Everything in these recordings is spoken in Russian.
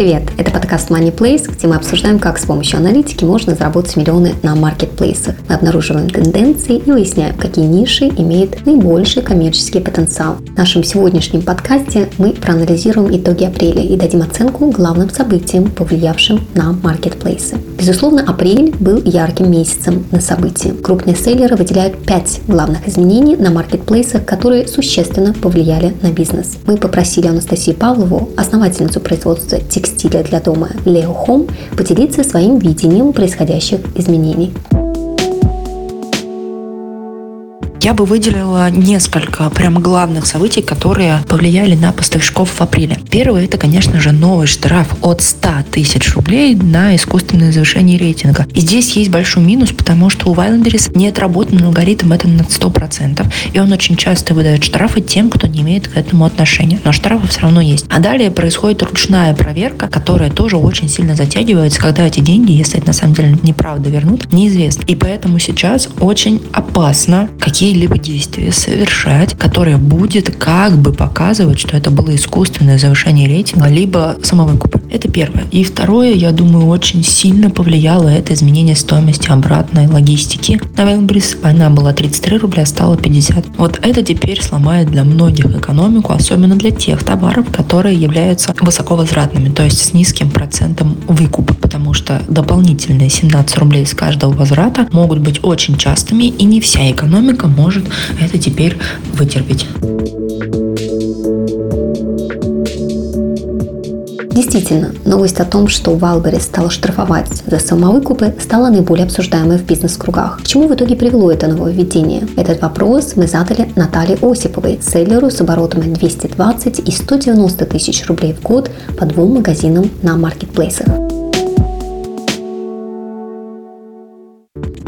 Привет! Это подкаст Money Place, где мы обсуждаем, как с помощью аналитики можно заработать миллионы на маркетплейсах. Мы обнаруживаем тенденции и выясняем, какие ниши имеют наибольший коммерческий потенциал. В нашем сегодняшнем подкасте мы проанализируем итоги апреля и дадим оценку главным событиям, повлиявшим на маркетплейсы. Безусловно, апрель был ярким месяцем на события. Крупные селлеры выделяют 5 главных изменений на маркетплейсах, которые существенно повлияли на бизнес. Мы попросили Анастасию Павлову, основательницу производства текстиля для дома Leo Home поделиться своим видением происходящих изменений. Я бы выделила несколько прям главных событий, которые повлияли на поставщиков в апреле. Первое, это, конечно же, новый штраф от 100 тысяч рублей на искусственное завышение рейтинга. И здесь есть большой минус, потому что у Wildberries не отработан алгоритм это на 100%, и он очень часто выдает штрафы тем, кто не имеет к этому отношения. Но штрафы все равно есть. А далее происходит ручная проверка, которая тоже очень сильно затягивается, когда эти деньги, если это на самом деле неправда вернут, неизвестно. И поэтому сейчас очень опасно, какие какие-либо действия совершать, которое будет как бы показывать, что это было искусственное завышение рейтинга, либо самовыкуп. Это первое. И второе, я думаю, очень сильно повлияло это изменение стоимости обратной логистики на Wildberries. Она была 33 рубля, стала 50. Вот это теперь сломает для многих экономику, особенно для тех товаров, которые являются высоковозвратными, то есть с низким процентом выкупа, потому что дополнительные 17 рублей с каждого возврата могут быть очень частыми, и не вся экономика может это теперь вытерпеть. Действительно, новость о том, что Wildberries стала штрафовать за самовыкупы, стала наиболее обсуждаемой в бизнес-кругах. К чему в итоге привело это нововведение? Этот вопрос мы задали Наталье Осиповой, селлеру с оборотами 220 и 190 тысяч рублей в год по двум магазинам на маркетплейсах.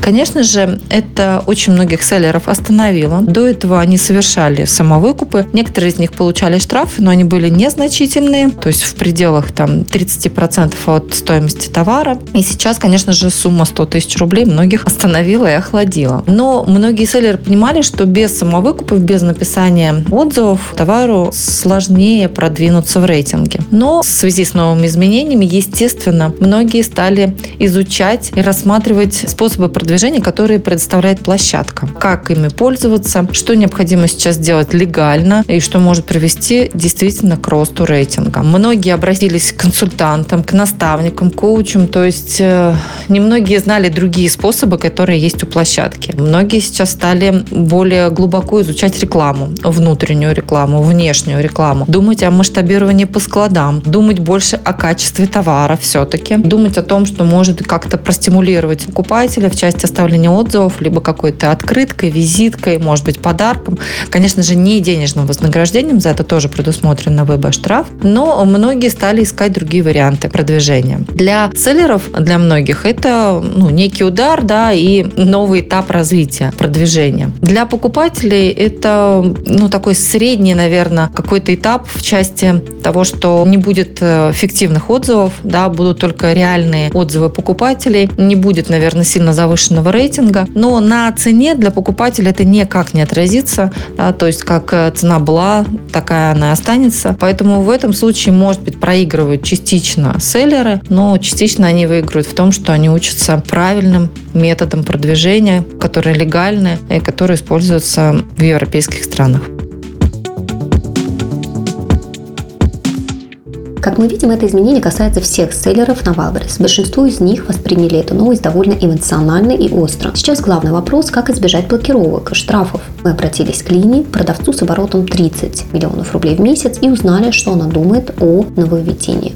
Конечно же, это очень многих селлеров остановило. До этого они совершали самовыкупы. Некоторые из них получали штрафы, но они были незначительные, то есть в пределах там 30% от стоимости товара. И сейчас, конечно же, сумма 100 тысяч рублей многих остановила и охладила. Но многие селлеры понимали, что без самовыкупов, без написания отзывов товару сложнее продвинуться в рейтинге. Но в связи с новыми изменениями, естественно, многие стали изучать и рассматривать способы продвижения продвижения, которые предоставляет площадка. Как ими пользоваться, что необходимо сейчас делать легально и что может привести действительно к росту рейтинга. Многие обратились к консультантам, к наставникам, коучам, то есть э, немногие знали другие способы, которые есть у площадки. Многие сейчас стали более глубоко изучать рекламу, внутреннюю рекламу, внешнюю рекламу, думать о масштабировании по складам, думать больше о качестве товара все-таки, думать о том, что может как-то простимулировать покупателя в части оставления отзывов, либо какой-то открыткой, визиткой, может быть, подарком. Конечно же, не денежным вознаграждением, за это тоже предусмотрен на выбор штраф, но многие стали искать другие варианты продвижения. Для селлеров, для многих, это ну, некий удар, да, и новый этап развития, продвижения. Для покупателей это, ну, такой средний, наверное, какой-то этап в части того, что не будет э, фиктивных отзывов, да, будут только реальные отзывы покупателей, не будет, наверное, сильно завышен повышенного рейтинга, но на цене для покупателя это никак не отразится, да, то есть как э, цена была, такая она и останется. Поэтому в этом случае, может быть, проигрывают частично селлеры, но частично они выигрывают в том, что они учатся правильным методам продвижения, которые легальны и которые используются в европейских странах. Как мы видим, это изменение касается всех селлеров на Wildberries. Большинство из них восприняли эту новость довольно эмоционально и остро. Сейчас главный вопрос, как избежать блокировок, штрафов. Мы обратились к Лине, продавцу с оборотом 30 миллионов рублей в месяц и узнали, что она думает о нововведении.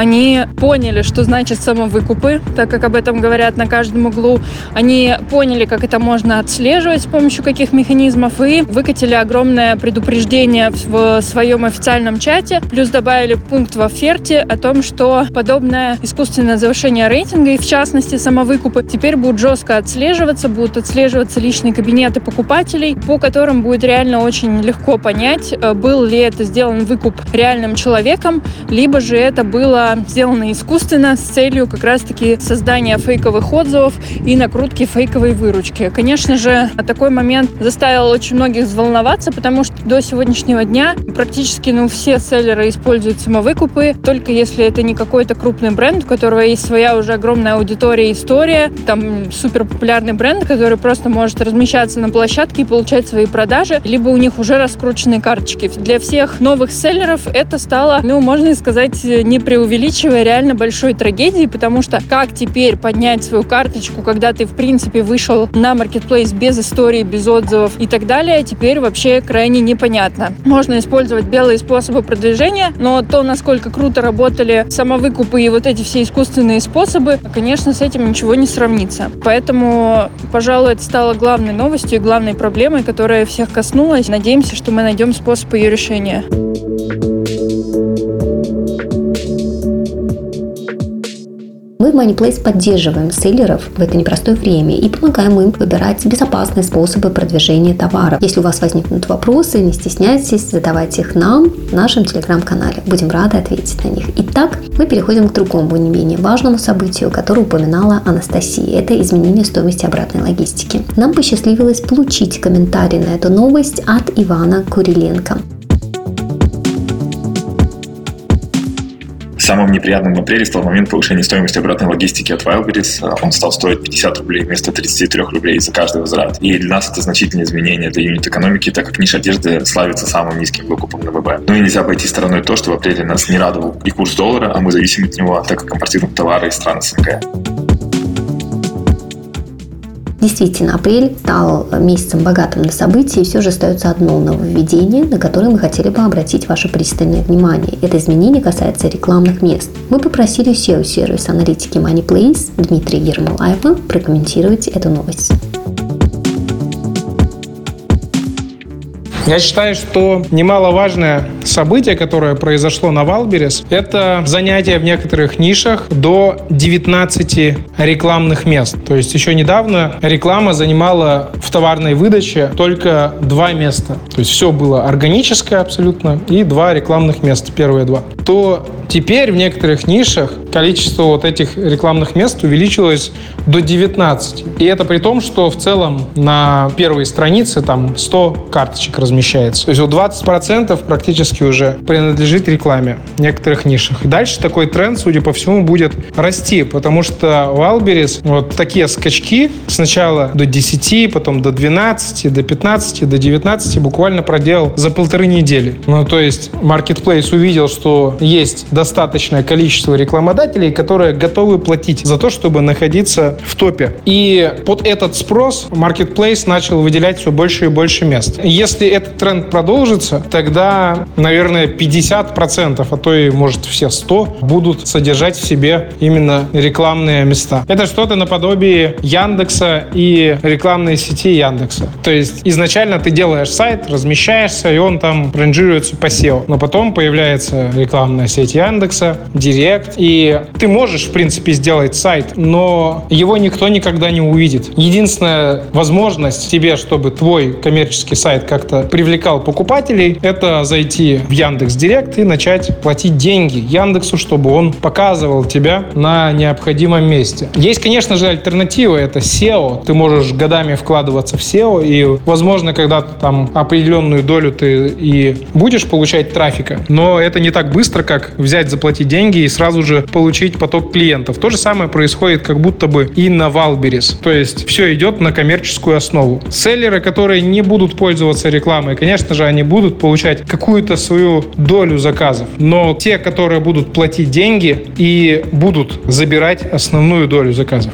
Они поняли, что значит самовыкупы, так как об этом говорят на каждом углу. Они поняли, как это можно отслеживать с помощью каких механизмов и выкатили огромное предупреждение в своем официальном чате. Плюс добавили пункт в оферте о том, что подобное искусственное завышение рейтинга и в частности самовыкупы теперь будут жестко отслеживаться, будут отслеживаться личные кабинеты покупателей, по которым будет реально очень легко понять, э, был ли это сделан выкуп реальным человеком, либо же это было была сделана искусственно с целью как раз-таки создания фейковых отзывов и накрутки фейковой выручки. Конечно же, такой момент заставил очень многих взволноваться, потому что до сегодняшнего дня практически ну, все селлеры используют самовыкупы, только если это не какой-то крупный бренд, у которого есть своя уже огромная аудитория и история, там супер популярный бренд, который просто может размещаться на площадке и получать свои продажи, либо у них уже раскрученные карточки. Для всех новых селлеров это стало, ну, можно сказать, не преувеличивая, реально большой трагедией, потому что как теперь поднять свою карточку, когда ты, в принципе, вышел на маркетплейс без истории, без отзывов и так далее, теперь вообще крайне непонятно. Можно использовать белые способы продвижения, но то, насколько круто работали самовыкупы и вот эти все искусственные способы, конечно, с этим ничего не сравнится. Поэтому, пожалуй, это стало главной новостью и главной проблемой, которая всех коснулась. Надеемся, что мы найдем способ ее решения. Мы в MoneyPlace поддерживаем селлеров в это непростое время и помогаем им выбирать безопасные способы продвижения товаров. Если у вас возникнут вопросы, не стесняйтесь, задавайте их нам в нашем телеграм-канале. Будем рады ответить на них. Итак, мы переходим к другому, не менее важному событию, которое упоминала Анастасия. Это изменение стоимости обратной логистики. Нам посчастливилось получить комментарий на эту новость от Ивана Куриленко. Самым неприятным в апреле стал момент повышения стоимости обратной логистики от Wildberries. Он стал стоить 50 рублей вместо 33 рублей за каждый возврат. И для нас это значительное изменение для юнит-экономики, так как ниша одежды славится самым низким выкупом на ВБ. Ну и нельзя обойти стороной то, что в апреле нас не радовал и курс доллара, а мы зависим от него, так как импортируем товары из стран СНГ. Действительно, апрель стал месяцем богатым на события, и все же остается одно нововведение, на которое мы хотели бы обратить ваше пристальное внимание. Это изменение касается рекламных мест. Мы попросили SEO-сервис аналитики MoneyPlace Дмитрия Ермолаева прокомментировать эту новость. Я считаю, что немаловажное событие, которое произошло на Wildberries, это занятие в некоторых нишах до 19 рекламных мест. То есть еще недавно реклама занимала в товарной выдаче только два места. То есть все было органическое абсолютно и два рекламных места, первые два. То теперь в некоторых нишах количество вот этих рекламных мест увеличилось до 19. И это при том, что в целом на первой странице там 100 карточек размещается. То есть вот 20% практически уже принадлежит рекламе в некоторых нишах. И дальше такой тренд, судя по всему, будет расти, потому что Wildberries вот такие скачки сначала до 10, потом до 12, до 15, до 19 буквально проделал за полторы недели. Ну, то есть Marketplace увидел, что есть достаточное количество рекламодателей, которые готовы платить за то, чтобы находиться в топе. И под этот спрос Marketplace начал выделять все больше и больше мест. Если этот тренд продолжится, тогда, наверное, 50%, а то и, может, все 100 будут содержать в себе именно рекламные места. Это что-то наподобие Яндекса и рекламной сети Яндекса. То есть изначально ты делаешь сайт, размещаешься, и он там ранжируется по SEO. Но потом появляется рекламная сеть Яндекса, Директ, и ты можешь, в принципе, сделать сайт, но его никто никогда не увидит. Единственная возможность тебе, чтобы твой коммерческий сайт как-то привлекал покупателей, это зайти в Яндекс Директ и начать платить деньги Яндексу, чтобы он показывал тебя на необходимом месте. Есть, конечно же, альтернатива, это SEO. Ты можешь годами вкладываться в SEO, и, возможно, когда-то там определенную долю ты и будешь получать трафика, но это не так быстро, как взять, заплатить деньги и сразу же получить поток клиентов. То же самое происходит как будто бы и на Wildberries. То есть все идет на коммерческую основу. Селлеры, которые не будут пользоваться рекламой, конечно же, они будут получать какую-то свою долю заказов. Но те, которые будут платить деньги и будут забирать основную долю заказов.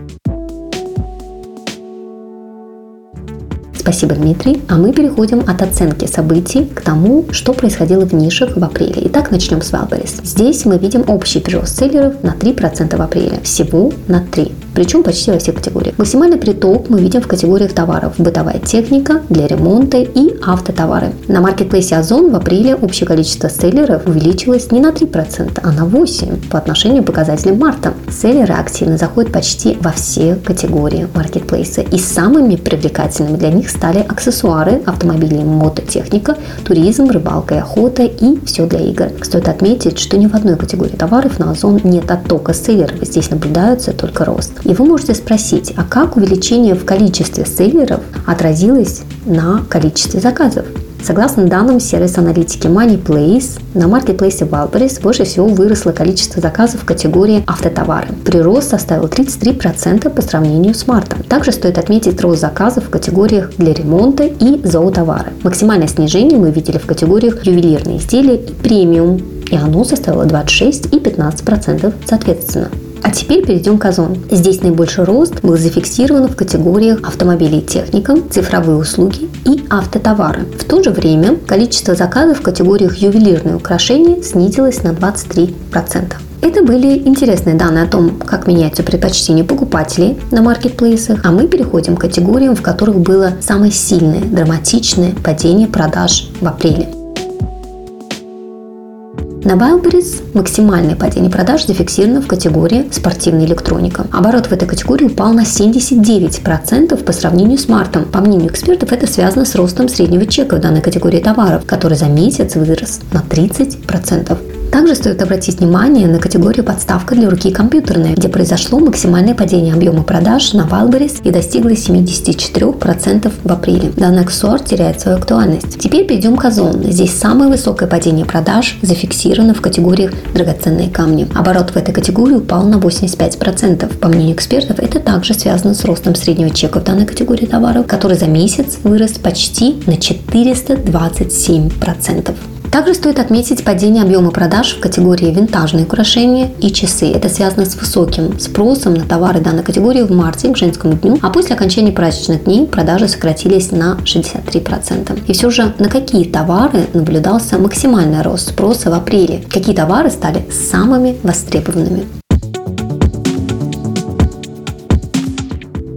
Спасибо, Дмитрий. А мы переходим от оценки событий к тому, что происходило в нишах в апреле. Итак, начнем с Wildberries. Здесь мы видим общий прирост селлеров на 3% в апреле. Всего на 3%. причем почти во всех категориях. Максимальный приток мы видим в категориях товаров бытовая техника, для ремонта и автотовары. На маркетплейсе Озон в апреле общее количество селлеров увеличилось не на 3%, а на 8% по отношению к показателям марта. Селлеры активно заходят почти во все категории маркетплейса. И самыми привлекательными для них стали аксессуары, автомобили мототехника, туризм, рыбалка и охота и все для игр. Стоит отметить, что ни в одной категории товаров на Озон нет оттока селлеров. Здесь наблюдается только рост. И вы можете спросить, а как увеличение в количестве селлеров отразилось на количестве заказов? Согласно данным сервиса аналитики MoneyPlace, на маркетплейсе Wildberries больше всего выросло количество заказов в категории автотовары. Прирост составил 33% по сравнению с мартом. Также стоит отметить рост заказов в категориях для ремонта и зоотовары. Максимальное снижение мы видели в категориях ювелирные изделия и премиум, и оно составило 26 и 15% соответственно. А теперь перейдем к Озон. Здесь наибольший рост был зафиксирован в категориях автомобилей и техника, цифровые услуги и автотовары. В то же время количество заказов в категориях ювелирные украшения снизилось на 23%. Это были интересные данные о том, как меняются предпочтения покупателей на маркетплейсах, а мы переходим к категориям, в которых было самое сильное, драматичное падение продаж в апреле. На Wildberries максимальное падение продаж зафиксировано в категории спортивная электроника. Оборот в этой категории упал на 79% по сравнению с мартом. По мнению экспертов, это связано с ростом среднего чека в данной категории товаров, который за месяц вырос на 30%. Также стоит обратить внимание на категорию подставка для руки компьютерная, где произошло максимальное падение объема продаж на Wildberries и достигло 74% в апреле. Данный аксессуар теряет свою актуальность. Теперь перейдем к Озон. Здесь самое высокое падение продаж зафиксировано в категориях драгоценные камни. Оборот в этой категории упал на 85%. По мнению экспертов, это также связано с ростом среднего чека в данной категории товаров, который за месяц вырос почти на 427%. Также стоит отметить падение объема продаж в категории винтажные украшения и часы. Это связано с высоким спросом на товары данной категории в марте к женскому дню, а после окончания праздничных дней продажи сократились на 63%. И все же на какие товары наблюдался максимальный рост спроса в апреле? Какие товары стали самыми востребованными?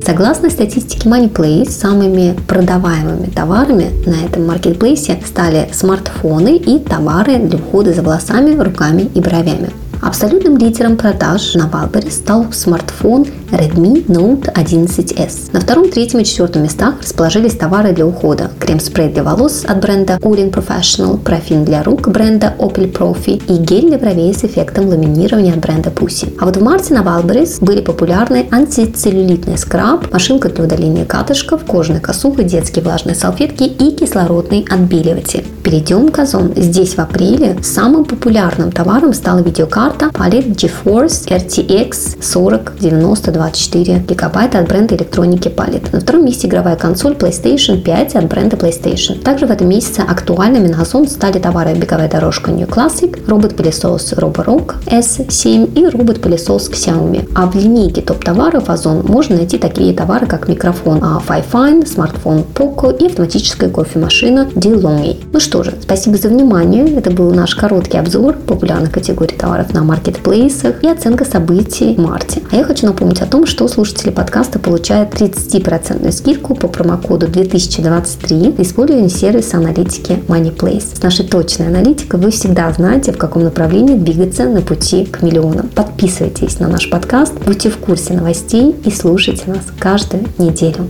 Согласно статистике MoneyPlace, самыми продаваемыми товарами на этом маркетплейсе стали смартфоны и товары для ухода за волосами, руками и бровями. Абсолютным лидером продаж на Wildberries стал смартфон Redmi Note 11s. На втором, третьем и четвертом местах расположились товары для ухода. Крем-спрей для волос от бренда Ollin Professional, парафин для рук бренда Opel Profi и гель для бровей с эффектом ламинирования от бренда Pussy. А вот в марте на Wildberries были популярны антицеллюлитный скраб, машинка для удаления катышков, кожаная косуха, детские влажные салфетки и кислородный отбеливатель. Перейдем к Озон. Здесь в апреле самым популярным товаром стала видеокарта карта Palit GeForce RTX 4090 24 гигабайта от бренда электроники Palit. На втором месте игровая консоль PlayStation 5 от бренда PlayStation. Также в этом месяце актуальными на Озон стали товары беговая дорожка New Classic, робот-пылесос Roborock S7 и робот-пылесос Xiaomi. А в линейке топ-товаров Озон можно найти такие товары, как микрофон Fifine, смартфон Poco и автоматическая кофемашина DeLonghi. Ну что же, спасибо за внимание. Это был наш короткий обзор популярных категорий товаров на маркетплейсах и оценка событий в марте. А я хочу напомнить о том, что слушатели подкаста получают 30% скидку по промокоду 2023 при использовании сервиса аналитики MoneyPlace. С нашей точной аналитикой вы всегда знаете, в каком направлении двигаться на пути к миллионам. Подписывайтесь на наш подкаст, будьте в курсе новостей и слушайте нас каждую неделю.